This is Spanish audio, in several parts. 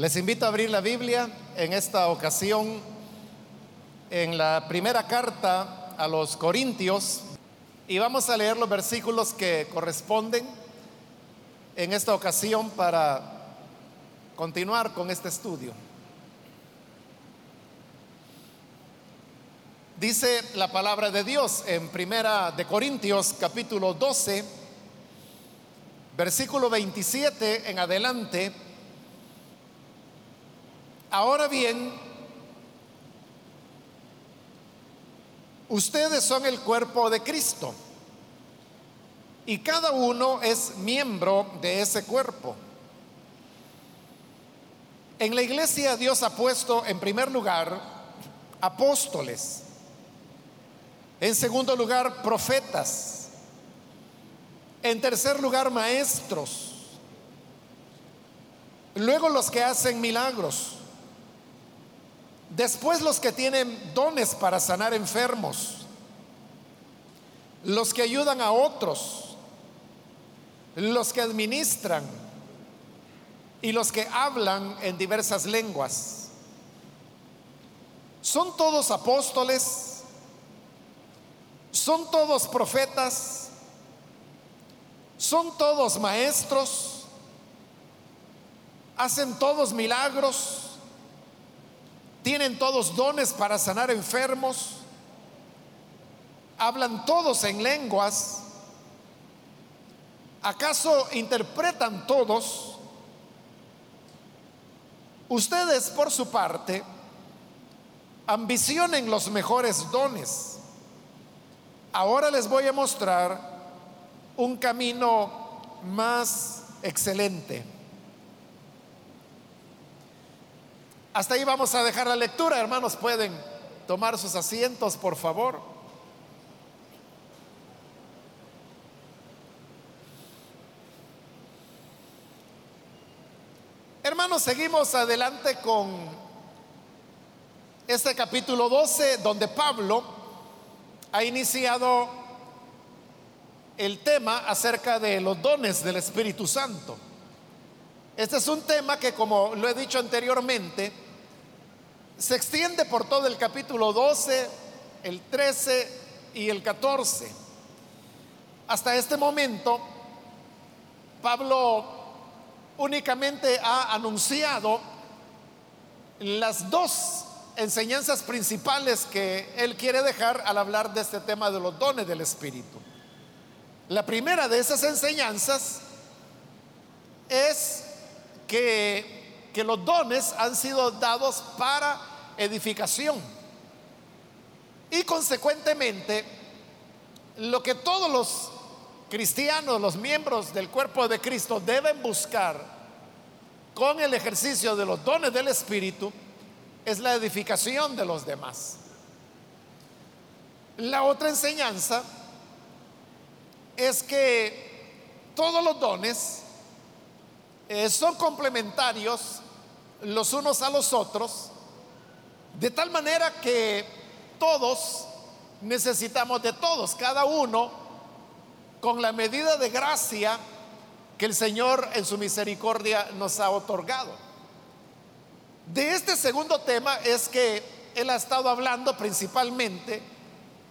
Les invito a abrir la Biblia en esta ocasión en la primera carta a los Corintios y vamos a leer los versículos que corresponden en esta ocasión para continuar con este estudio. Dice la palabra de Dios en Primera de Corintios capítulo 12, versículo 27 en adelante. Ahora bien, ustedes son el cuerpo de Cristo y cada uno es miembro de ese cuerpo. En la iglesia Dios ha puesto en primer lugar apóstoles en segundo lugar, profetas. En tercer lugar, maestros. Luego los que hacen milagros. Después los que tienen dones para sanar enfermos. Los que ayudan a otros. Los que administran. Y los que hablan en diversas lenguas. Son todos apóstoles ¿Son todos profetas? ¿Son todos maestros? ¿Hacen todos milagros? ¿Tienen todos dones para sanar enfermos? ¿Hablan todos en lenguas? ¿Acaso interpretan todos? Ustedes, por su parte, ambicionen los mejores dones Ahora les voy a mostrar un camino más excelente. Hasta ahí vamos a dejar la lectura, hermanos. Pueden tomar sus asientos, por favor. Hermanos, seguimos adelante con este capítulo 12, donde Pablo ha iniciado el tema acerca de los dones del Espíritu Santo. Este es un tema que, como lo he dicho anteriormente, se extiende por todo el capítulo 12, el 13 y el 14. Hasta este momento, Pablo únicamente ha anunciado las dos enseñanzas principales que él quiere dejar al hablar de este tema de los dones del Espíritu. La primera de esas enseñanzas es que, los dones han sido dados para edificación. Y consecuentemente, lo que todos los cristianos, los miembros del cuerpo de Cristo deben buscar con el ejercicio de los dones del Espíritu es la edificación de los demás. La otra enseñanza es que todos los dones eh, son complementarios los unos a los otros, de tal manera que todos necesitamos de todos, cada uno con la medida de gracia que el Señor en su misericordia nos ha otorgado. De este segundo tema es que él ha estado hablando principalmente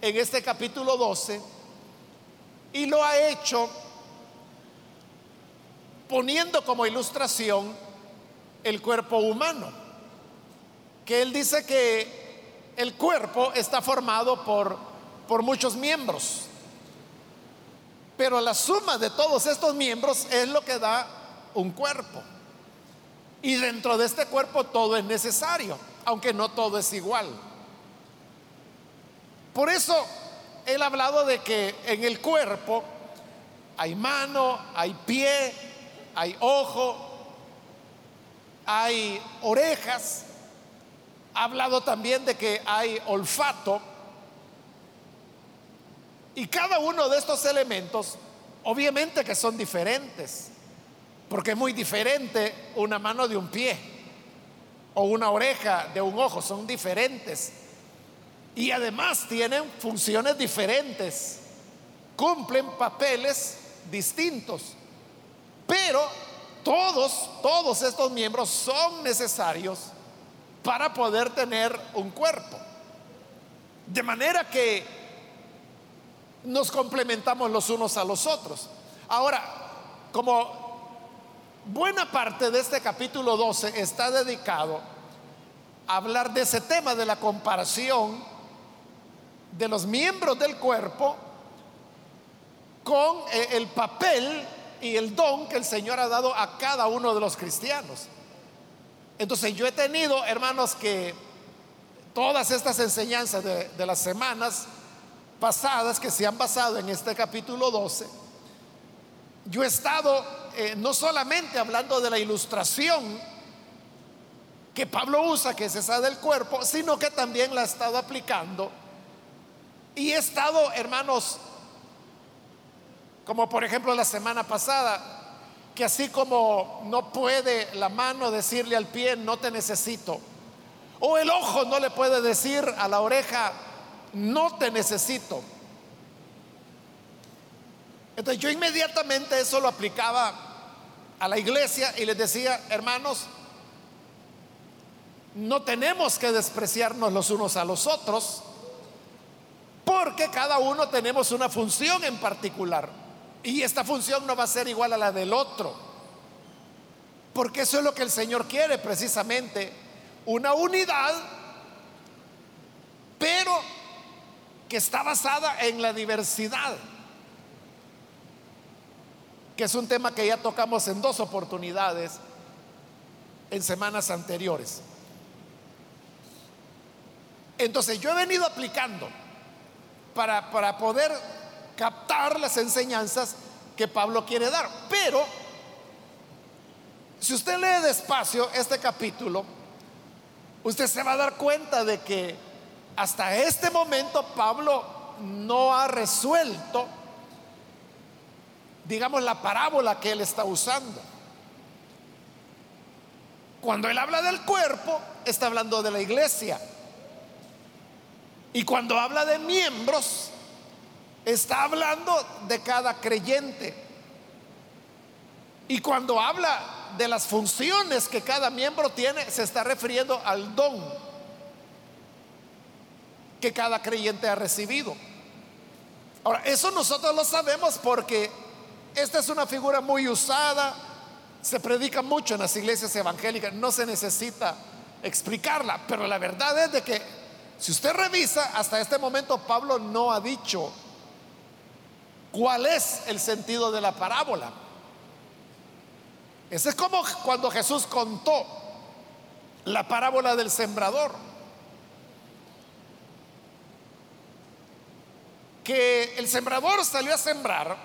en este capítulo 12 y lo ha hecho poniendo como ilustración el cuerpo humano, que él dice que el cuerpo está formado por, por muchos miembros, pero la suma de todos estos miembros es lo que da un cuerpo. Y dentro de este cuerpo todo es necesario, aunque no todo es igual. Por eso él ha hablado de que en el cuerpo hay mano, hay pie, hay ojo, hay orejas. Ha hablado también de que hay olfato. Y cada uno de estos elementos, obviamente que son diferentes. Porque es muy diferente una mano de un pie o una oreja de un ojo, son diferentes. Y además tienen funciones diferentes, cumplen papeles distintos. Pero todos, todos estos miembros son necesarios para poder tener un cuerpo. De manera que nos complementamos los unos a los otros. Ahora, como buena parte de este capítulo 12 está dedicado a hablar de ese tema de la comparación de los miembros del cuerpo con eh, el papel y el don que el Señor ha dado a cada uno de los cristianos. Entonces yo he tenido, hermanos, que todas estas enseñanzas de, las semanas pasadas que se han basado en este capítulo 12, yo he estado eh, no solamente hablando de la ilustración que Pablo usa, que es esa del cuerpo, sino que también la he estado aplicando. Y he estado, hermanos, como por ejemplo la semana pasada, que así como no puede la mano decirle al pie, no te necesito, o el ojo no le puede decir a la oreja, no te necesito. Entonces yo inmediatamente eso lo aplicaba a la iglesia y les decía, hermanos, no tenemos que despreciarnos los unos a los otros, porque cada uno tenemos una función en particular. Y esta función no va a ser igual a la del otro. Porque eso es lo que el Señor quiere precisamente. Una unidad, pero que está basada en la diversidad. Que es un tema que ya tocamos en dos oportunidades en semanas anteriores. Entonces yo he venido aplicando para, para poder captar las enseñanzas que Pablo quiere dar. Pero, si usted lee despacio este capítulo, usted se va a dar cuenta de que hasta este momento Pablo no ha resuelto, digamos, la parábola que él está usando. Cuando él habla del cuerpo, está hablando de la iglesia. Y cuando habla de miembros, está hablando de cada creyente. Y cuando habla de las funciones que cada miembro tiene, se está refiriendo al don que cada creyente ha recibido. Ahora, eso nosotros lo sabemos porque esta es una figura muy usada, se predica mucho en las iglesias evangélicas, no se necesita explicarla, pero la verdad es de que si usted revisa, hasta este momento Pablo no ha dicho ¿Cuál es el sentido de la parábola? Ese es como cuando Jesús contó la parábola del sembrador. Que el sembrador salió a sembrar,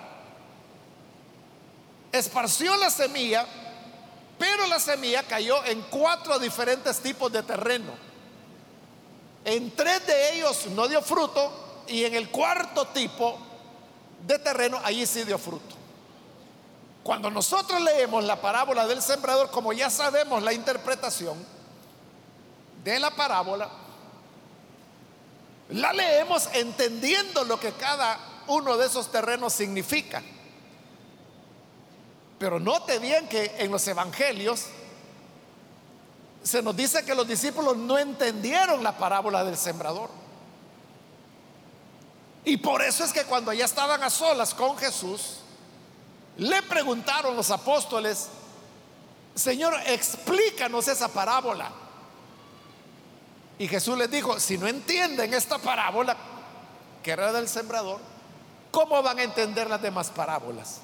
esparció la semilla, pero la semilla cayó en cuatro diferentes tipos de terreno. En tres de ellos no dio fruto y en el cuarto tipo de terreno, allí sí dio fruto. Cuando nosotros leemos la parábola del sembrador, como ya sabemos la interpretación de la parábola, la leemos entendiendo lo que cada uno de esos terrenos significa. Pero note bien que en los evangelios se nos dice que los discípulos no entendieron la parábola del sembrador. Y por eso es que cuando ya estaban a solas con Jesús, le preguntaron los apóstoles, Señor, explícanos esa parábola. Y Jesús les dijo, si no entienden esta parábola, que era del sembrador, ¿cómo van a entender las demás parábolas?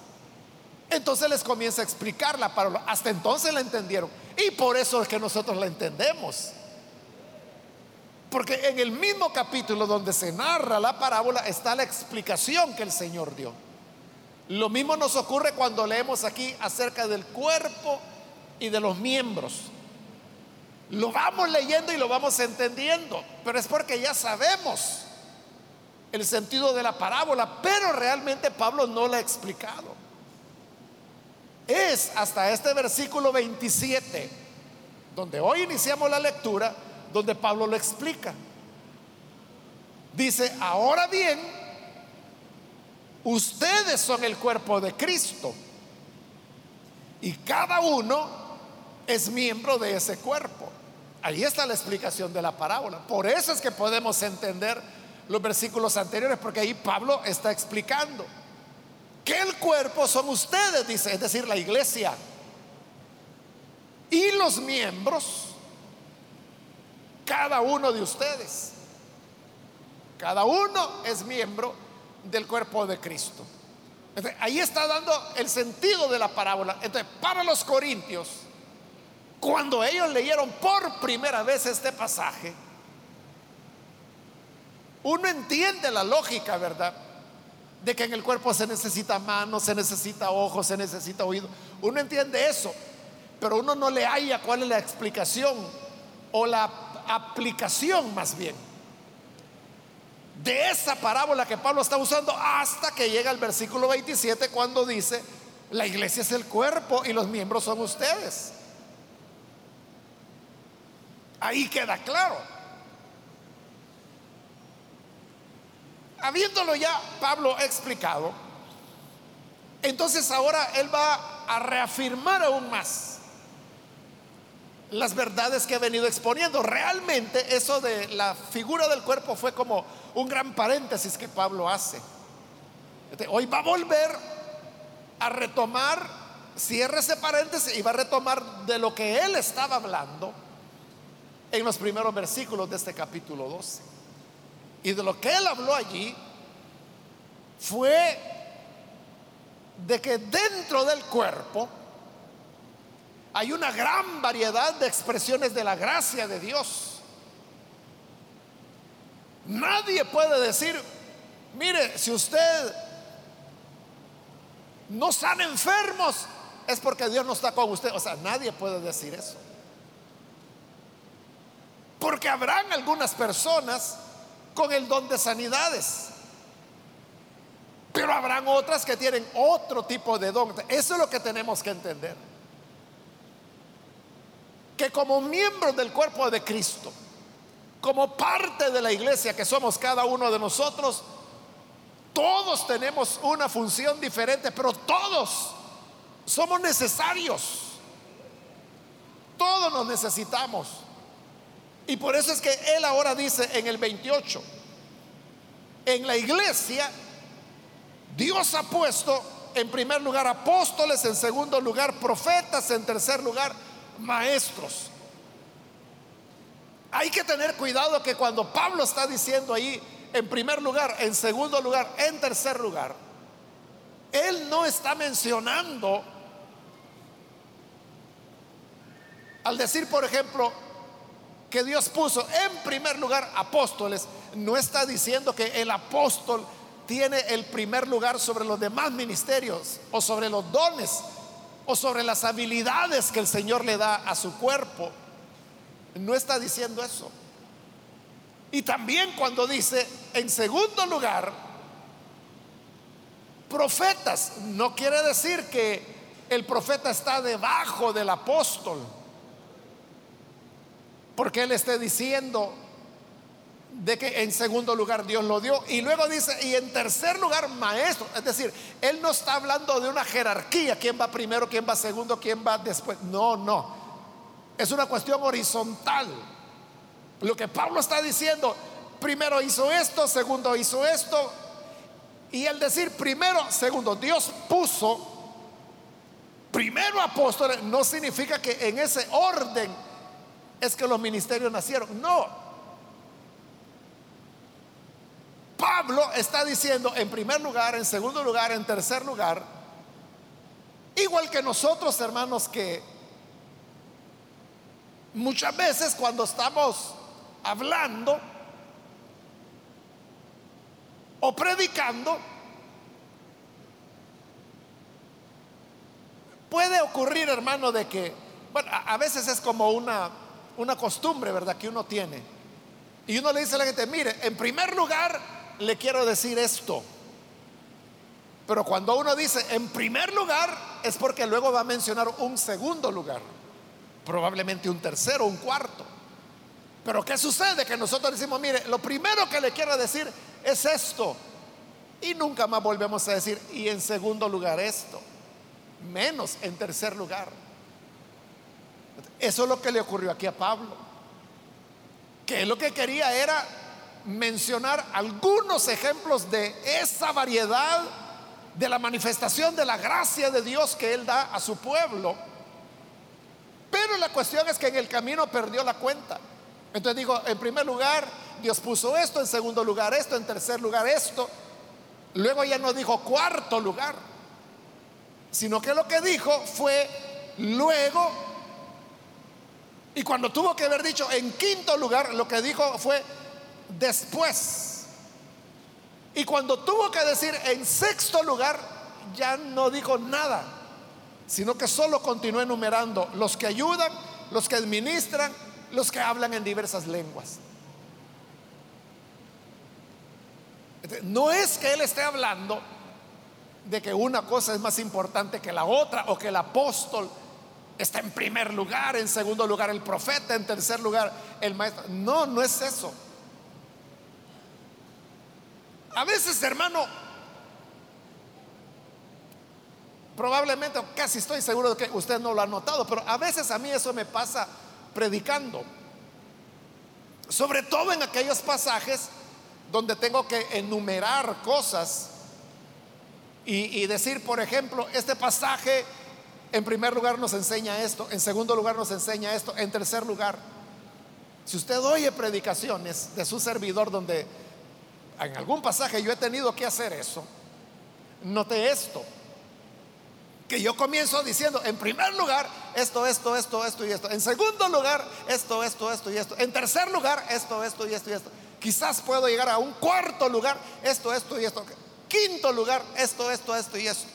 Entonces les comienza a explicar la parábola. Hasta entonces la entendieron. Y por eso es que nosotros la entendemos. Porque en el mismo capítulo donde se narra la parábola está la explicación que el Señor dio. Lo mismo nos ocurre cuando leemos aquí acerca del cuerpo y de los miembros. Lo vamos leyendo y lo vamos entendiendo, pero es porque ya sabemos el sentido de la parábola, pero realmente Pablo no la ha explicado. Es hasta este versículo 27, donde hoy iniciamos la lectura, donde Pablo lo explica. Dice, ahora bien, ustedes son el cuerpo de Cristo Y cada uno es miembro de ese cuerpo. Ahí está la explicación de la parábola. Por eso es que podemos entender los versículos anteriores, porque ahí Pablo está explicando que el cuerpo son ustedes, dice, es decir, la iglesia. Y los miembros, cada uno de ustedes. Cada uno es miembro del cuerpo de Cristo. ahí está dando el sentido de la parábola. Entonces, para los corintios, cuando ellos leyeron por primera vez este pasaje, uno entiende la lógica, ¿verdad? De que en el cuerpo se necesita mano, se necesita ojo, se necesita oído. Uno entiende eso, pero uno no le halla cuál es la explicación o la aplicación más bien de esa parábola que Pablo está usando hasta que llega el versículo 27 cuando dice, la iglesia es el cuerpo y los miembros son ustedes. Ahí queda claro. Habiéndolo ya Pablo explicado, entonces ahora él va a reafirmar aún más las verdades que ha venido exponiendo. Realmente eso de la figura del cuerpo fue como un gran paréntesis que Pablo hace. Este, hoy va a volver a retomar, cierra ese paréntesis y va a retomar de lo que él estaba hablando en los primeros versículos de este capítulo 12. Y de lo que él habló allí fue de que dentro del cuerpo hay una gran variedad de expresiones de la gracia de Dios. Nadie puede decir, mire, si usted no sana enfermos, es porque Dios no está con usted. O sea, nadie puede decir eso. Porque habrán algunas personas con el don de sanidades. Pero habrán otras que tienen otro tipo de don. Eso es lo que tenemos que entender. Que como miembros del cuerpo de Cristo, como parte de la iglesia que somos cada uno de nosotros, todos tenemos una función diferente, pero todos somos necesarios. Todos nos necesitamos. Y por eso es que él ahora dice en el 28, en la iglesia Dios ha puesto en primer lugar apóstoles, en segundo lugar profetas, en tercer lugar maestros. Hay que tener cuidado que cuando Pablo está diciendo ahí en primer lugar, en segundo lugar, en tercer lugar, él no está mencionando al decir, por ejemplo, que Dios puso en primer lugar apóstoles, no está diciendo que el apóstol tiene el primer lugar sobre los demás ministerios o sobre los dones o sobre las habilidades que el Señor le da a su cuerpo. No está diciendo eso. Y también cuando dice, en segundo lugar, profetas, no quiere decir que el profeta está debajo del apóstol porque Él esté diciendo de que en segundo lugar Dios lo dio. Y luego dice, y en tercer lugar, maestro. Es decir, Él no está hablando de una jerarquía, quién va primero, quién va segundo, quién va después. No, no. Es una cuestión horizontal. Lo que Pablo está diciendo, primero hizo esto, segundo hizo esto. Y el decir primero, segundo, Dios puso primero apóstoles, no significa que en ese orden es que los ministerios nacieron. No. Pablo está diciendo en primer lugar, en segundo lugar, en tercer lugar, igual que nosotros hermanos que muchas veces cuando estamos hablando o predicando, puede ocurrir hermano de que, bueno, a veces es como una una costumbre, ¿verdad? Que uno tiene. Y uno le dice a la gente, mire, en primer lugar le quiero decir esto. Pero cuando uno dice en primer lugar es porque luego va a mencionar un segundo lugar, probablemente un tercero, un cuarto. Pero ¿qué sucede? Que nosotros decimos, mire, lo primero que le quiero decir es esto. Y nunca más volvemos a decir, y en segundo lugar esto. menos en tercer lugar. Eso es lo que le ocurrió aquí a Pablo, que lo que quería era mencionar algunos ejemplos de esa variedad de la manifestación de la gracia de Dios que Él da a su pueblo. Pero la cuestión es que en el camino perdió la cuenta. Entonces digo, en primer lugar, Dios puso esto, en segundo lugar esto, en tercer lugar esto. Luego ya no dijo cuarto lugar, sino que lo que dijo fue luego, y cuando tuvo que haber dicho en quinto lugar, lo que dijo fue después. Y cuando tuvo que decir en sexto lugar, ya no dijo nada, sino que solo continuó enumerando los que ayudan, los que administran, los que hablan en diversas lenguas. No es que él esté hablando de que una cosa es más importante que la otra o que el apóstol está en primer lugar, en segundo lugar el profeta, en tercer lugar el maestro. No, no es eso. A veces, hermano, probablemente, casi estoy seguro de que usted no lo ha notado, pero a veces a mí eso me pasa predicando. Sobre todo en aquellos pasajes donde tengo que enumerar cosas y, decir, por ejemplo, este pasaje en primer lugar nos enseña esto, en segundo lugar nos enseña esto, en tercer lugar, si usted oye predicaciones de su servidor donde en algún pasaje yo he tenido que hacer eso, note esto, que yo comienzo diciendo, en primer lugar, esto, esto, esto, esto y esto, en segundo lugar, esto, esto, esto y esto, en tercer lugar, esto, esto y esto y esto. Quizás puedo llegar a un cuarto lugar, esto, esto y esto. Quinto lugar, esto, esto, esto y esto.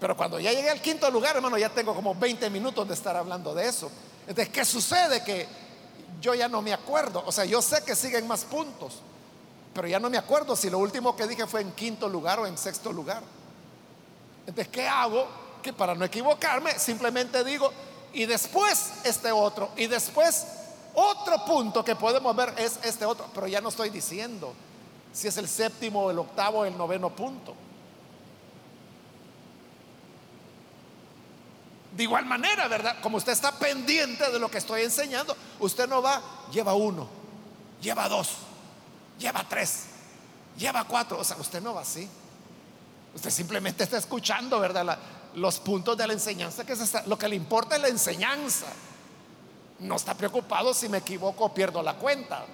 Pero cuando ya llegué al quinto lugar, hermano, ya tengo como 20 minutos de estar hablando de eso. Entonces, ¿qué sucede? Que yo ya no me acuerdo. O sea, yo sé que siguen más puntos, pero ya no me acuerdo si lo último que dije fue en quinto lugar o en sexto lugar. Entonces, ¿qué hago? Que para no equivocarme, simplemente digo, y después este otro, y después otro punto que podemos ver es este otro, pero ya no estoy diciendo si es el séptimo, el octavo, el noveno punto. De igual manera, ¿verdad? Como usted está pendiente de lo que estoy enseñando, usted no va, lleva uno, lleva dos, lleva tres, lleva cuatro. O sea, usted no va así. Usted simplemente está escuchando, ¿verdad? los puntos de la enseñanza, que es lo que le importa es la enseñanza. No está preocupado si me equivoco o pierdo la cuenta.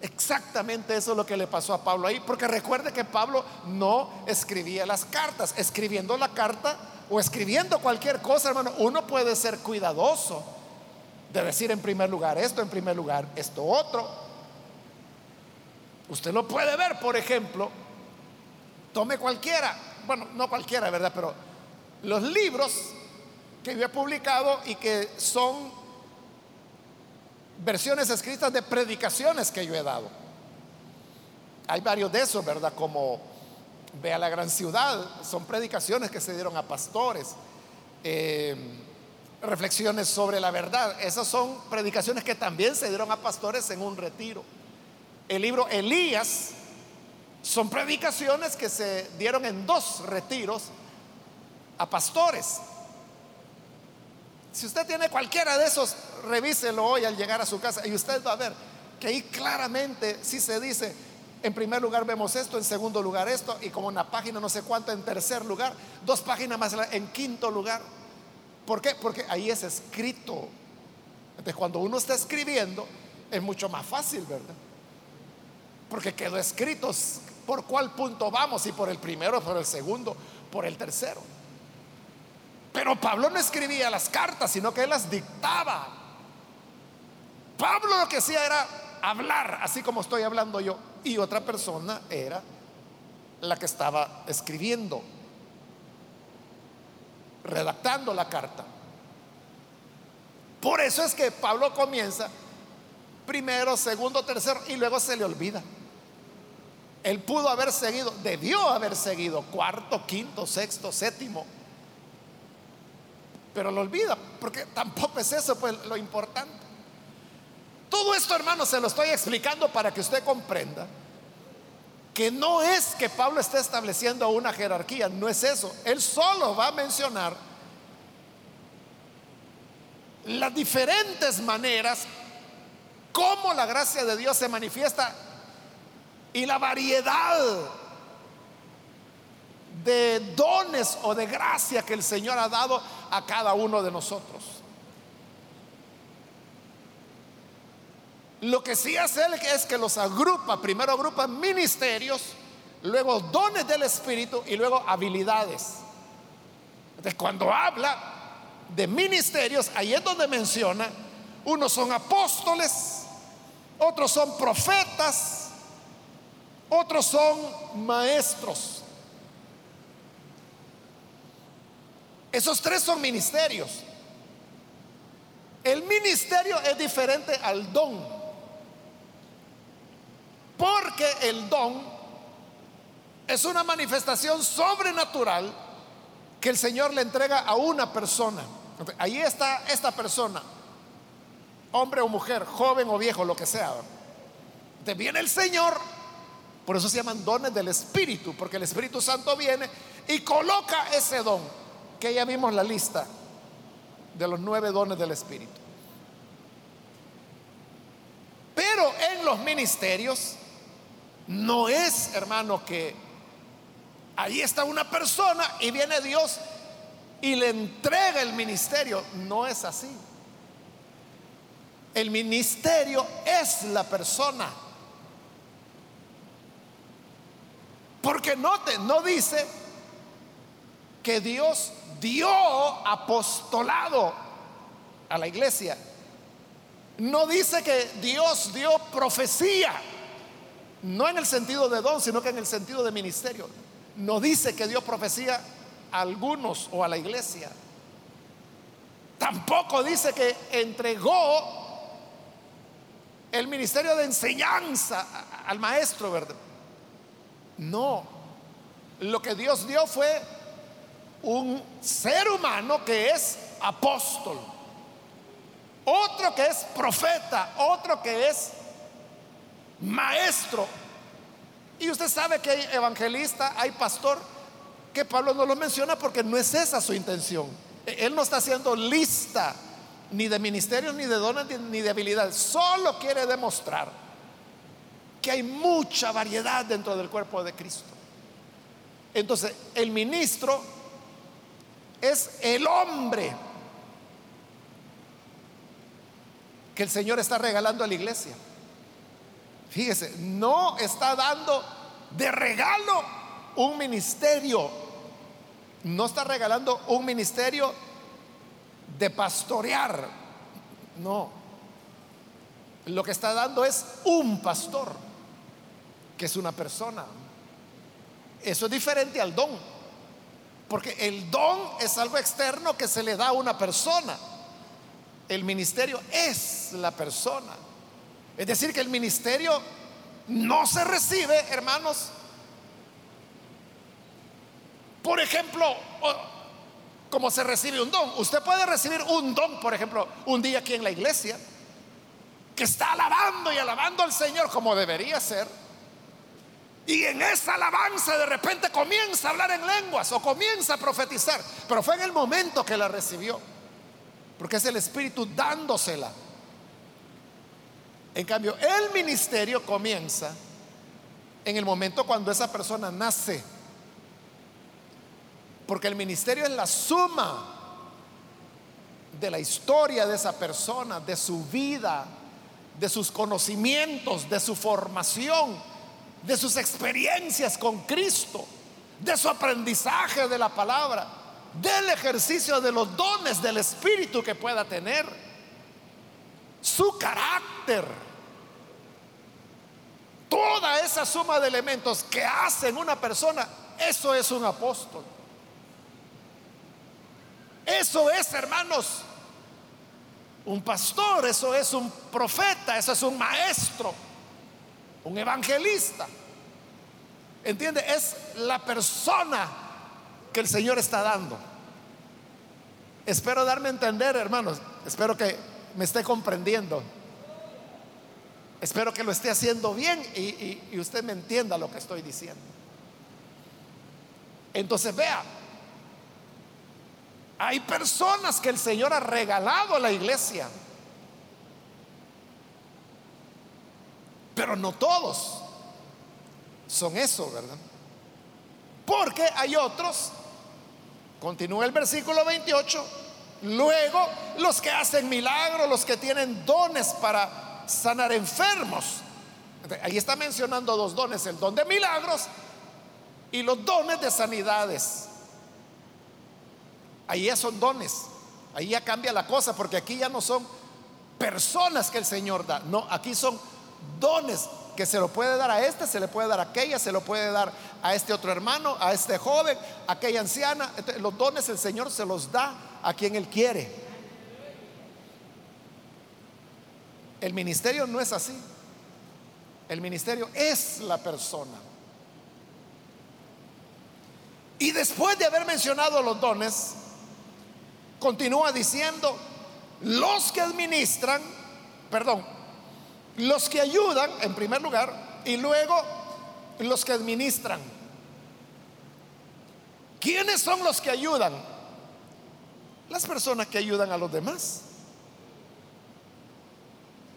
Exactamente eso es lo que le pasó a Pablo ahí, porque recuerde que Pablo no escribía las cartas. Escribiendo la carta o escribiendo cualquier cosa, hermano, uno puede ser cuidadoso de decir en primer lugar esto, en primer lugar esto otro. Usted lo puede ver, por ejemplo, tome cualquiera, bueno, no cualquiera, ¿verdad? Pero los libros que yo he publicado y que son versiones escritas de predicaciones que yo he dado. Hay varios de esos, ¿verdad? Como Ve a la gran ciudad, son predicaciones que se dieron a pastores. Eh, reflexiones sobre la verdad, esas son predicaciones que también se dieron a pastores en un retiro. El libro Elías son predicaciones que se dieron en dos retiros a pastores. Si usted tiene cualquiera de esos, revíselo hoy al llegar a su casa y usted va a ver que ahí claramente sí se dice, en primer lugar vemos esto, en segundo lugar esto, y como una página no sé cuánto en tercer lugar, dos páginas más en quinto lugar. ¿Por qué? Porque ahí es escrito. Entonces cuando uno está escribiendo es mucho más fácil, ¿verdad? Porque quedó escrito por cuál punto vamos, y por el primero, por el segundo, por el tercero. Pero Pablo no escribía las cartas, sino que él las dictaba. Pablo lo que hacía era hablar, así como estoy hablando yo, y otra persona era la que estaba escribiendo, redactando la carta. Por eso es que Pablo comienza primero, segundo, tercero, y luego se le olvida. Él pudo haber seguido, debió haber seguido cuarto, quinto, sexto, séptimo pero lo olvida, porque tampoco es eso pues lo importante. Todo esto, hermano, se lo estoy explicando para que usted comprenda que no es que Pablo esté estableciendo una jerarquía, no es eso. Él solo va a mencionar las diferentes maneras cómo la gracia de Dios se manifiesta y la variedad de dones o de gracia que el Señor ha dado a cada uno de nosotros. Lo que sí hace él es que los agrupa, primero agrupa ministerios, luego dones del Espíritu y luego habilidades. Entonces cuando habla de ministerios, ahí es donde menciona, unos son apóstoles, otros son profetas, otros son maestros. Esos tres son ministerios. El ministerio es diferente al don. Porque el don es una manifestación sobrenatural que el Señor le entrega a una persona. Ahí está esta persona, hombre o mujer, joven o viejo, lo que sea. Te viene el Señor, por eso se llaman dones del Espíritu, porque el Espíritu Santo viene y coloca ese don, que ya vimos la lista de los nueve dones del Espíritu. Pero en los ministerios no es, hermano, que ahí está una persona y viene Dios y le entrega el ministerio. No es así. El ministerio es la persona. Porque note, no dice que Dios dio apostolado a la iglesia. No dice que Dios dio profecía no en el sentido de don, sino que en el sentido de ministerio. No dice que dio profecía a algunos o a la iglesia. Tampoco dice que entregó el ministerio de enseñanza al maestro, ¿verdad? No. Lo que Dios dio fue un ser humano que es apóstol, otro que es profeta, otro que es maestro. Y usted sabe que hay evangelista, hay pastor, que Pablo no lo menciona porque no es esa su intención. Él no está haciendo lista ni de ministerios, ni de dones, ni de habilidades. Solo quiere demostrar que hay mucha variedad dentro del cuerpo de Cristo. Entonces, el ministro es el hombre que el Señor está regalando a la iglesia. Fíjese, no está dando de regalo un ministerio. No está regalando un ministerio de pastorear. No. Lo que está dando es un pastor, que es una persona. Eso es diferente al don. Porque el don es algo externo que se le da a una persona. El ministerio es la persona. Es decir, que el ministerio no se recibe, hermanos. Por ejemplo, como se recibe un don. Usted puede recibir un don, por ejemplo, un día aquí en la iglesia, que está alabando y alabando al Señor como debería ser. Y en esa alabanza de repente comienza a hablar en lenguas o comienza a profetizar. Pero fue en el momento que la recibió. Porque es el Espíritu dándosela. En cambio, el ministerio comienza en el momento cuando esa persona nace. Porque el ministerio es la suma de la historia de esa persona, de su vida, de sus conocimientos, de su formación, de sus experiencias con Cristo, de su aprendizaje de la palabra, del ejercicio de los dones del Espíritu que pueda tener su carácter. Toda esa suma de elementos que hacen una persona, eso es un apóstol. Eso es, hermanos, un pastor, eso es un profeta, eso es un maestro, un evangelista. ¿Entiende? Es la persona que el Señor está dando. Espero darme a entender, hermanos. Espero que me esté comprendiendo. Espero que lo esté haciendo bien y, usted me entienda lo que estoy diciendo. Entonces vea, hay personas que el Señor ha regalado a la iglesia, pero no todos son eso, ¿verdad? Porque hay otros, continúa el versículo 28, luego los que hacen milagros, los que tienen dones para sanar enfermos. Ahí está mencionando dos dones, el don de milagros y los dones de sanidades. Ahí ya son dones, ahí ya cambia la cosa, porque aquí ya no son personas que el Señor da, no, aquí son dones que se lo puede dar a este, se le puede dar a aquella, se lo puede dar a este otro hermano, a este joven, a aquella anciana. los dones el Señor se los da a quien Él quiere. El ministerio no es así. El ministerio es la persona. Y después de haber mencionado los dones, continúa diciendo, los que administran, perdón, los que ayudan en primer lugar y luego los que administran. ¿Quiénes son los que ayudan? Las personas que ayudan a los demás.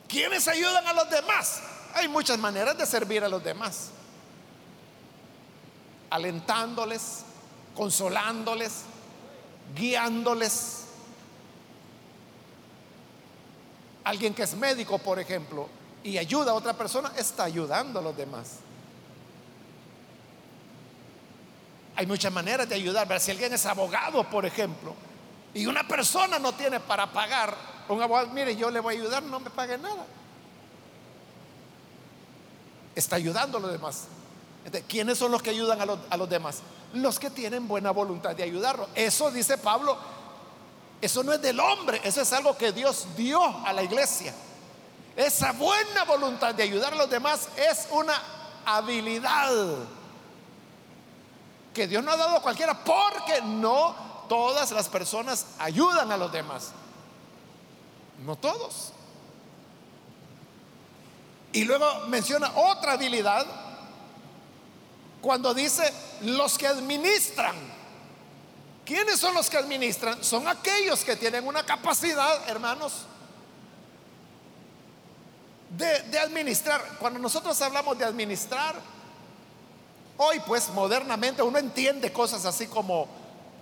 ¿Quiénes ayudan a los demás? Hay muchas maneras de servir a los demás. Alentándoles, consolándoles, guiándoles. Alguien que es médico, por ejemplo, y ayuda a otra persona, está ayudando a los demás. Hay muchas maneras de ayudar. Pero si alguien es abogado, por ejemplo, y una persona no tiene para pagar un abogado, mire, yo le voy a ayudar, no me pague nada. Está ayudando a los demás. ¿Quiénes son los que ayudan a los, a los demás? Los que tienen buena voluntad de ayudarlo. Eso dice Pablo, eso no es del hombre, eso es algo que Dios dio a la iglesia. Esa buena voluntad de ayudar a los demás es una habilidad que Dios no ha dado a cualquiera porque no todas las personas ayudan a los demás. No todos. Y luego menciona otra habilidad cuando dice los que administran. ¿Quiénes son los que administran? Son aquellos que tienen una capacidad, hermanos, de, administrar. Cuando nosotros hablamos de administrar, hoy pues modernamente uno entiende cosas así como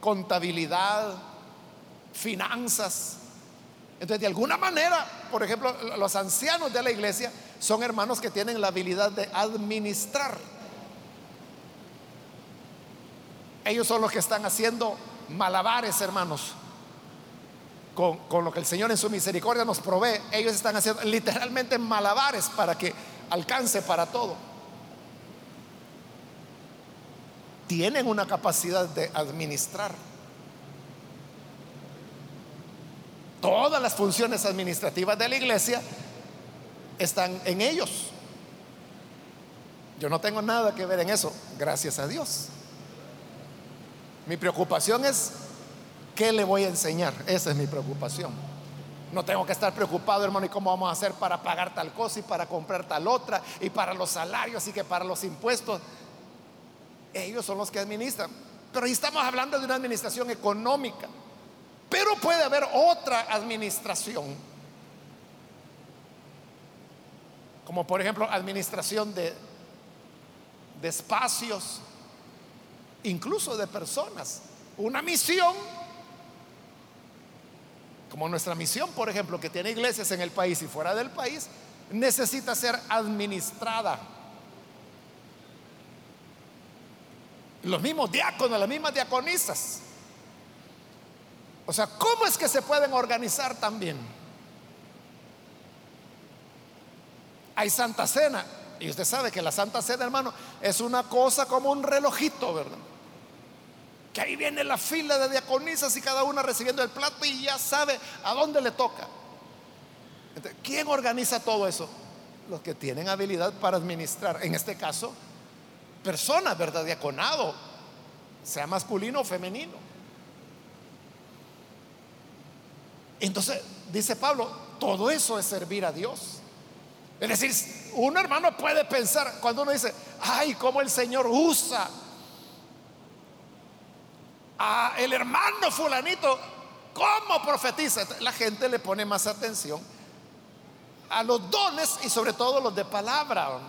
contabilidad, finanzas, entonces, de alguna manera, por ejemplo, los ancianos de la iglesia son hermanos que tienen la habilidad de administrar. Ellos son los que están haciendo malabares, hermanos, con, con, lo que el Señor en su misericordia nos provee. Ellos están haciendo literalmente malabares para que alcance para todo. Tienen una capacidad de administrar. Todas las funciones administrativas de la iglesia están en ellos. Yo no tengo nada que ver en eso, gracias a Dios. Mi preocupación es qué le voy a enseñar. Esa es mi preocupación. No tengo que estar preocupado, hermano, y cómo vamos a hacer para pagar tal cosa y para comprar tal otra y para los salarios y que para los impuestos. Ellos son los que administran. Pero ahí estamos hablando de una administración económica. Pero puede haber otra administración, como por ejemplo administración de, de espacios, incluso de personas. Una misión, como nuestra misión, por ejemplo, que tiene iglesias en el país y fuera del país, necesita ser administrada. Los mismos diáconos, las mismas diaconisas o sea, ¿cómo es que se pueden organizar también? Hay Santa Cena. Y usted sabe que la Santa Cena, hermano, es una cosa como un relojito, ¿verdad? Que ahí viene la fila de diaconisas y cada una recibiendo el plato y ya sabe a dónde le toca. ¿Quién organiza todo eso? Los que tienen habilidad para administrar. En este caso, personas, ¿verdad? Diaconado, sea masculino o femenino. Entonces, dice Pablo, todo eso es servir a Dios. Es decir, un hermano puede pensar cuando uno dice, ay, cómo el Señor usa a el hermano fulanito, ¿cómo profetiza? La gente le pone más atención a los dones y sobre todo los de palabra,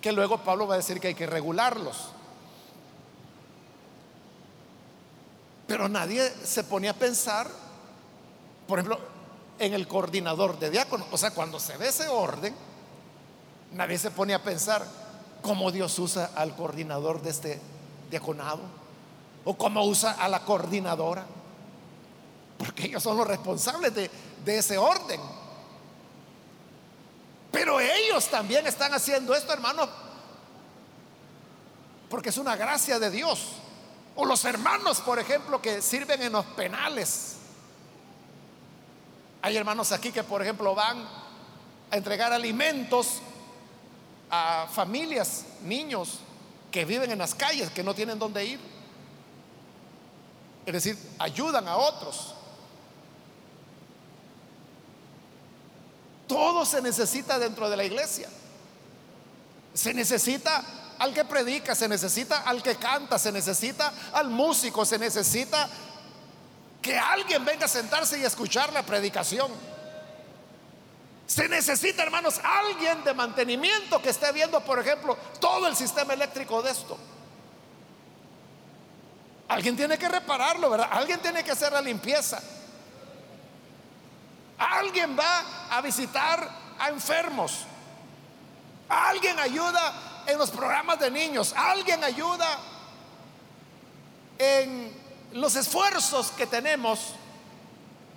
que luego Pablo va a decir que hay que regularlos. Pero nadie se pone a pensar, por ejemplo, en el coordinador de diácono. O sea, cuando se ve ese orden, nadie se pone a pensar cómo Dios usa al coordinador de este diaconado o cómo usa a la coordinadora. Porque ellos son los responsables de, de ese orden. Pero ellos también están haciendo esto, hermano, porque es una gracia de Dios. O los hermanos, por ejemplo, que sirven en los penales. Hay hermanos aquí que, por ejemplo, van a entregar alimentos a familias, niños que viven en las calles, que no tienen dónde ir. Es decir, ayudan a otros. Todo se necesita dentro de la iglesia. Se necesita al que predica, se necesita al que canta, se necesita al músico, se necesita que alguien venga a sentarse y escuchar la predicación. Se necesita, hermanos, alguien de mantenimiento que esté viendo, por ejemplo, todo el sistema eléctrico de esto. Alguien tiene que repararlo, ¿verdad? Alguien tiene que hacer la limpieza. Alguien va a visitar a enfermos. Alguien ayuda en los programas de niños. Alguien ayuda en los esfuerzos que tenemos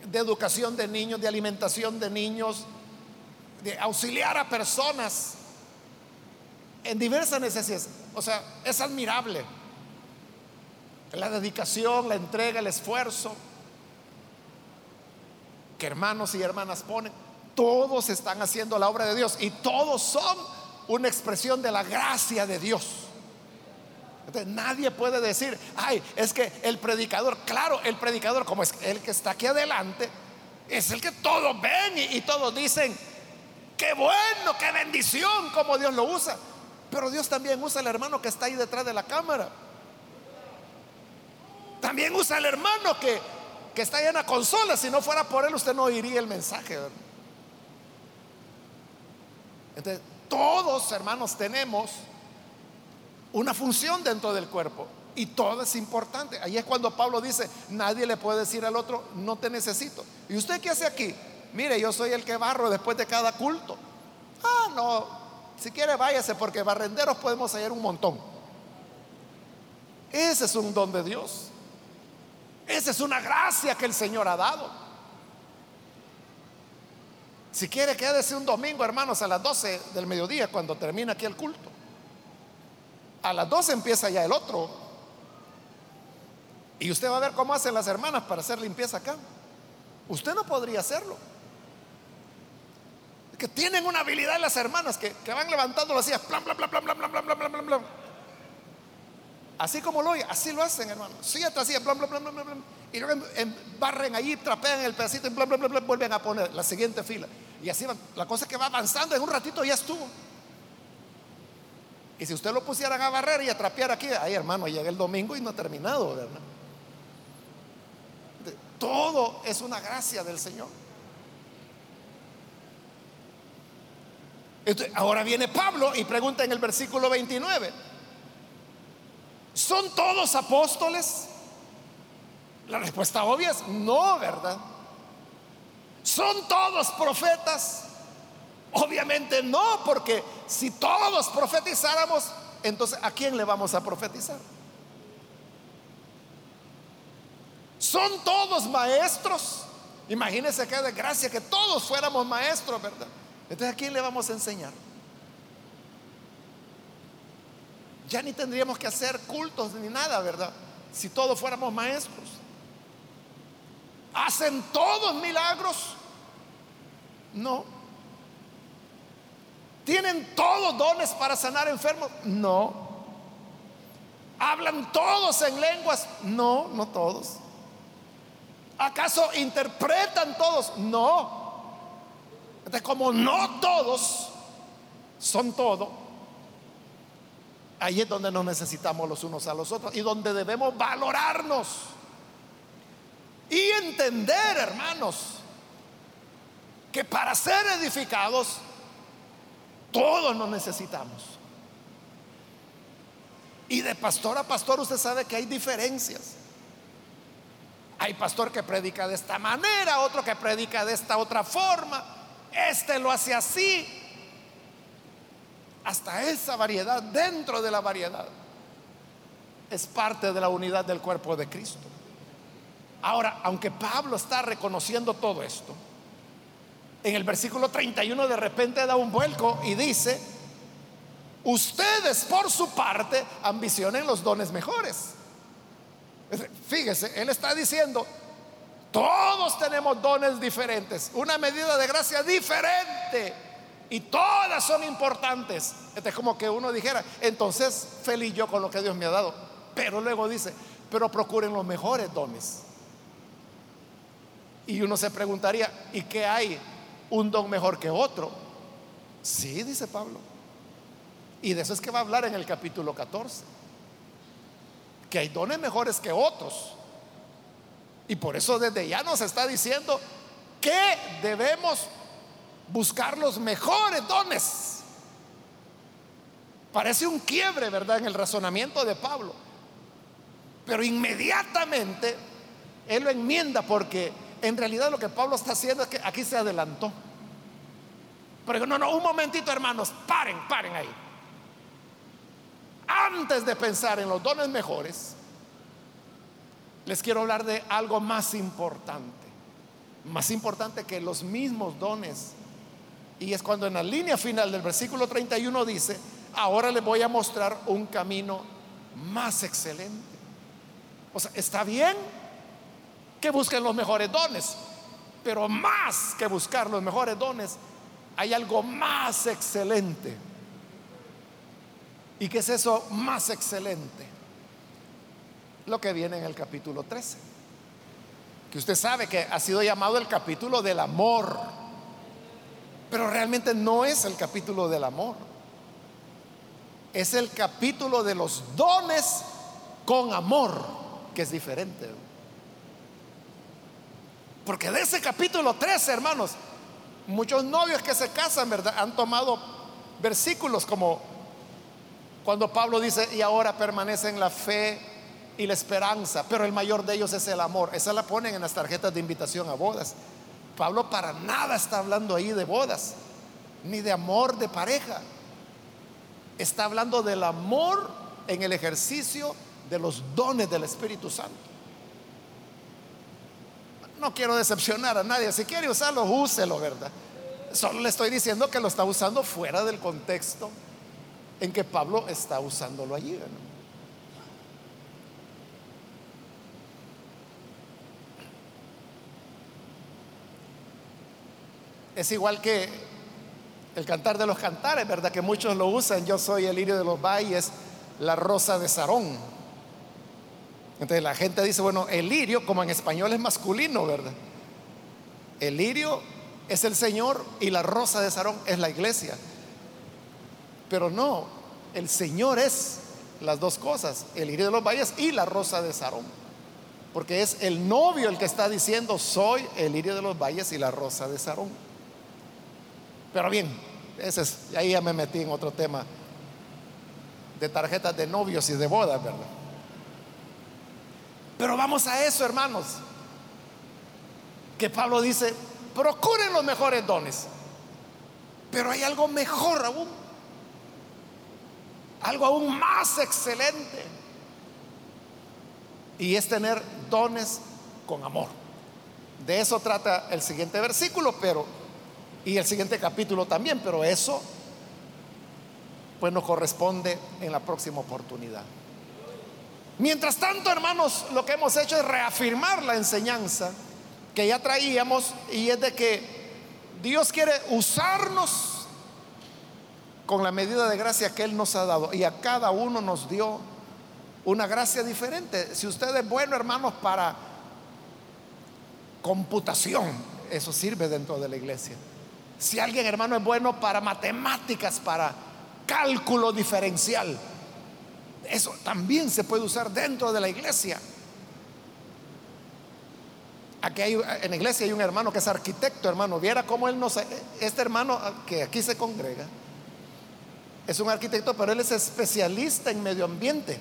de educación de niños, de alimentación de niños, de auxiliar a personas en diversas necesidades. O sea, es admirable la dedicación, la entrega, el esfuerzo hermanos y hermanas ponen, todos están haciendo la obra de Dios y todos son una expresión de la gracia de Dios. Entonces, nadie puede decir, ay, es que el predicador, claro, el predicador, como es el que está aquí adelante, es el que todos ven y, y todos dicen, qué bueno, qué bendición, como Dios lo usa. Pero Dios también usa al hermano que está ahí detrás de la cámara. También usa al hermano que que está llena de consola. Si no fuera por él, usted no oiría el mensaje. Entonces, todos, hermanos, tenemos una función dentro del cuerpo y todo es importante. Ahí es cuando Pablo dice, nadie le puede decir al otro, no te necesito. ¿Y usted qué hace aquí? Mire, yo soy el que barro después de cada culto. Ah, no, si quiere váyase porque barrenderos podemos hallar un montón. Ese es un don de Dios. Esa es una gracia que el Señor ha dado. Si quiere, quédese un domingo, hermanos, a las 12 del mediodía, cuando termina aquí el culto. A las 12 empieza ya el otro. Y usted va a ver cómo hacen las hermanas para hacer limpieza acá. Usted no podría hacerlo. Que tienen una habilidad las hermanas que, van levantando las sillas, plan, plan, plan, plan, plan, plan, plan, plan, plan, plan. Así como lo oye, así lo hacen, hermano. Silla tras silla, bla, bla, bla, bla, bla, Y luego barren allí, trapean el pedacito y bla, bla, bla, bla, vuelven a poner la siguiente fila. Y así. La cosa es que va avanzando, en un ratito ya estuvo. Y si usted lo pusieran a barrer y a aquí, ay hermano, llega el domingo y no ha terminado, ¿verdad? Todo es una gracia del Señor. ahora viene Pablo y pregunta en el versículo 29. ¿Son todos apóstoles? La respuesta obvia es no, ¿verdad? ¿Son todos profetas? Obviamente no, porque si todos profetizáramos, entonces ¿a quién le vamos a profetizar? ¿Son todos maestros? Imagínense qué desgracia que todos fuéramos maestros, ¿verdad? Entonces ¿a quién le vamos a enseñar? Ya ni tendríamos que hacer cultos ni nada, ¿verdad? Si todos fuéramos maestros. ¿Hacen todos milagros? No. ¿Tienen todos dones para sanar enfermos? No. ¿Hablan todos en lenguas? No, no todos. ¿Acaso interpretan todos? No. Entonces, como no todos son todo, ahí es donde nos necesitamos los unos a los otros y donde debemos valorarnos y entender, hermanos, que para ser edificados todos nos necesitamos. Y de pastor a pastor usted sabe que hay diferencias. Hay pastor que predica de esta manera, otro que predica de esta otra forma. Este lo hace así. Hasta esa variedad, dentro de la variedad, es parte de la unidad del cuerpo de Cristo. Ahora, aunque Pablo está reconociendo todo esto, en el versículo 31 de repente da un vuelco y dice, ustedes por su parte ambicionen los dones mejores. Fíjese, él está diciendo, todos tenemos dones diferentes, una medida de gracia diferente y todas son importantes. Este es como que uno dijera, entonces feliz yo con lo que Dios me ha dado. Pero luego dice, pero procuren los mejores dones. Y uno se preguntaría, ¿y qué hay? ¿Un don mejor que otro? Sí, dice Pablo. Y de eso es que va a hablar en el capítulo 14 que hay dones mejores que otros. Y por eso desde ya nos está diciendo que debemos buscar los mejores dones. Parece un quiebre, ¿verdad?, en el razonamiento de Pablo. Pero inmediatamente él lo enmienda porque en realidad lo que Pablo está haciendo es que aquí se adelantó. Pero no, no, un momentito hermanos, paren, paren ahí antes de pensar en los dones mejores, les quiero hablar de algo más importante, más importante que los mismos dones. Y es cuando en la línea final del versículo 31 dice, ahora les voy a mostrar un camino más excelente. O sea, está bien que busquen los mejores dones, pero más que buscar los mejores dones, hay algo más excelente ¿Y qué es eso más excelente? Lo que viene en el capítulo 13. Que usted sabe que ha sido llamado el capítulo del amor. Pero realmente no es el capítulo del amor. Es el capítulo de los dones con amor, que es diferente. Porque de ese capítulo 13, hermanos, muchos novios que se casan, ¿verdad? Han tomado versículos como cuando Pablo dice, y ahora permanecen la fe y la esperanza, pero el mayor de ellos es el amor. Esa la ponen en las tarjetas de invitación a bodas. Pablo para nada está hablando ahí de bodas, ni de amor de pareja. Está hablando del amor en el ejercicio de los dones del Espíritu Santo. No quiero decepcionar a nadie. Si quiere usarlo, úselo, ¿verdad? Solo le estoy diciendo que lo está usando fuera del contexto en que Pablo está usándolo allí. Es igual que el cantar de los cantares, ¿verdad? Que muchos lo usan. Yo soy el lirio de los valles, la rosa de Sarón. Entonces la gente dice, bueno, el lirio, como en español es masculino, ¿verdad? El lirio es el Señor y la rosa de Sarón es la iglesia. Pero no, el Señor es las dos cosas, el lirio de los valles y la rosa de Sarón. Porque es el novio el que está diciendo, soy el lirio de los valles y la rosa de Sarón. Pero bien, ese es, ahí ya me metí en otro tema de tarjetas de novios y de bodas, ¿verdad? Pero vamos a eso, hermanos. Que Pablo dice, procuren los mejores dones. Pero hay algo mejor aún algo aún más excelente. Y es tener dones con amor. De eso trata el siguiente versículo, pero y el siguiente capítulo también, pero eso pues nos corresponde en la próxima oportunidad. Mientras tanto, hermanos, lo que hemos hecho es reafirmar la enseñanza que ya traíamos y es de que Dios quiere usarnos con la medida de gracia que Él nos ha dado. Y a cada uno nos dio una gracia diferente. Si usted es bueno, hermanos, para computación, eso sirve dentro de la iglesia. Si alguien, hermano, es bueno para matemáticas, para cálculo diferencial, eso también se puede usar dentro de la iglesia. Aquí hay, en la iglesia hay un hermano que es arquitecto, hermano. Viera cómo él nos... Este hermano que aquí se congrega es un arquitecto, pero él es especialista en medio ambiente.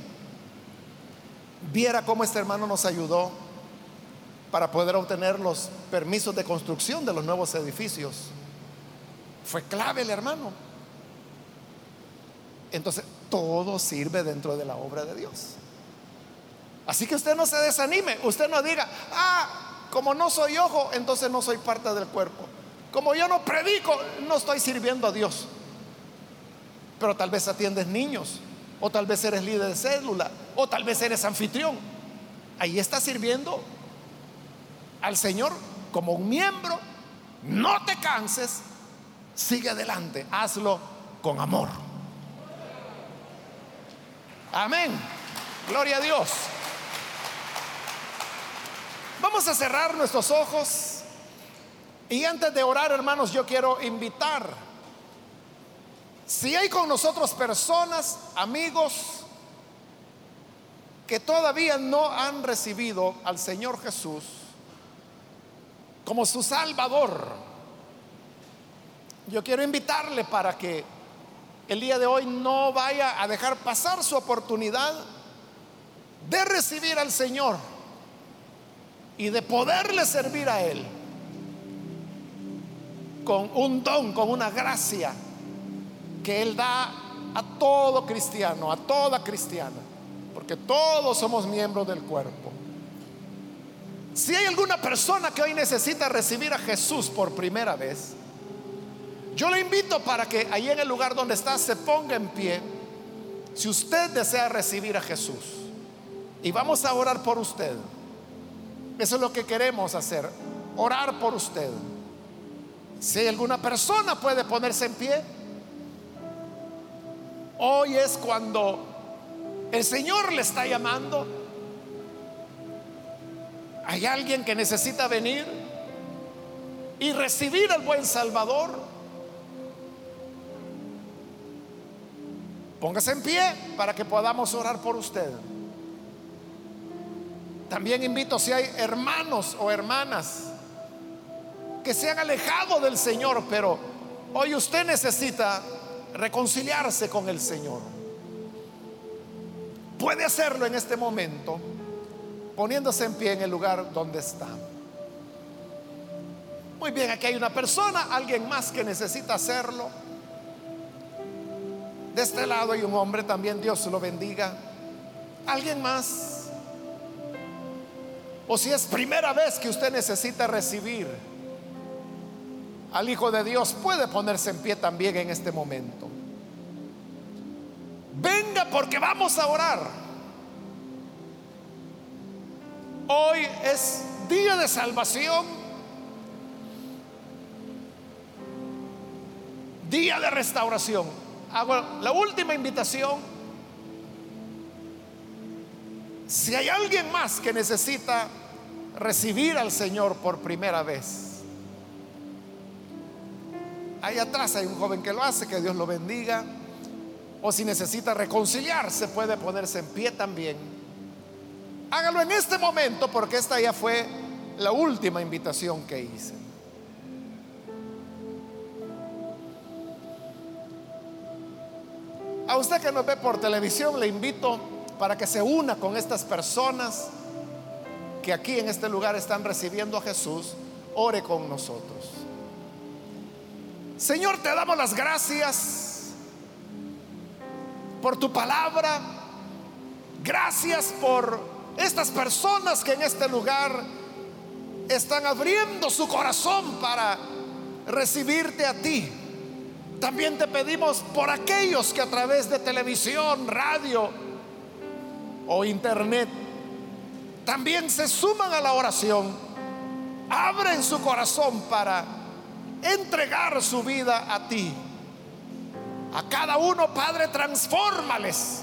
Viera cómo este hermano nos ayudó para poder obtener los permisos de construcción de los nuevos edificios. Fue clave el hermano. Entonces, todo sirve dentro de la obra de Dios. Así que usted no se desanime, usted no diga, ah, como no soy ojo, entonces no soy parte del cuerpo. Como yo no predico, no estoy sirviendo a Dios. Pero tal vez atiendes niños, o tal vez eres líder de célula, o tal vez eres anfitrión. Ahí está sirviendo al Señor como un miembro. No te canses, sigue adelante, hazlo con amor. Amén. Gloria a Dios. Vamos a cerrar nuestros ojos. Y antes de orar, hermanos, yo quiero invitar, si hay con nosotros personas, amigos, que todavía no han recibido al Señor Jesús como su Salvador, yo quiero invitarle para que el día de hoy no vaya a dejar pasar su oportunidad de recibir al Señor y de poderle servir a Él con un don, con una gracia que Él da a todo cristiano, a toda cristiana, porque todos somos miembros del cuerpo. Si hay alguna persona que hoy necesita recibir a Jesús por primera vez, yo le invito para que ahí en el lugar donde está se ponga en pie. Si usted desea recibir a Jesús. Y vamos a orar por usted. Eso es lo que queremos hacer. Orar por usted. Si alguna persona puede ponerse en pie. Hoy es cuando el Señor le está llamando. Hay alguien que necesita venir y recibir al buen Salvador. Póngase en pie para que podamos orar por usted. También invito si hay hermanos o hermanas que se han alejado del Señor, pero hoy usted necesita reconciliarse con el Señor. Puede hacerlo en este momento poniéndose en pie en el lugar donde está. Muy bien, aquí hay una persona, alguien más que necesita hacerlo. De este lado hay un hombre también, Dios lo bendiga. ¿Alguien más? O si es primera vez que usted necesita recibir al Hijo de Dios, puede ponerse en pie también en este momento. Venga porque vamos a orar. Hoy es día de salvación, día de restauración hago la última invitación. Si hay alguien más que necesita recibir al Señor por primera vez, ahí atrás hay un joven que lo hace, que Dios lo bendiga. O si necesita reconciliarse, puede ponerse en pie también. Hágalo en este momento porque esta ya fue la última invitación que hice. A usted que nos ve por televisión, le invito para que se una con estas personas que aquí en este lugar están recibiendo a Jesús. Ore con nosotros. Señor, te damos las gracias por tu palabra. Gracias por estas personas que en este lugar están abriendo su corazón para recibirte a ti. También te pedimos por aquellos que a través de televisión, radio o internet también se suman a la oración, abren su corazón para entregar su vida a ti. A cada uno, Padre, transfórmales.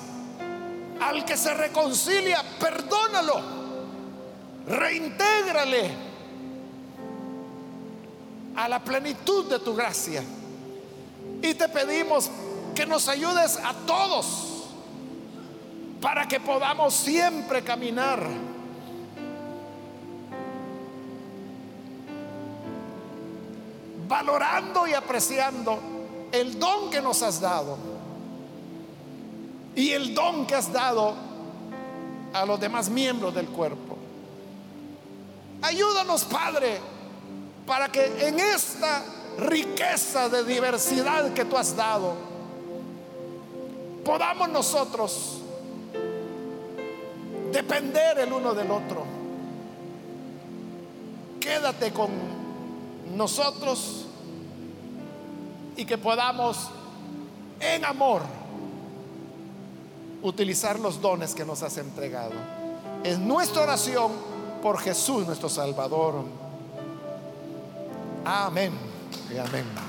Al que se reconcilia, perdónalo. Reintégrale a la plenitud de tu gracia. Y te pedimos que nos ayudes a todos para que podamos siempre caminar valorando y apreciando el don que nos has dado y el don que has dado a los demás miembros del cuerpo. Ayúdanos, Padre, para que en esta riqueza de diversidad que tú has dado, podamos nosotros depender el uno del otro. Quédate con nosotros y que podamos en amor utilizar los dones que nos has entregado. Es nuestra oración por Jesús nuestro Salvador. Amén y amén.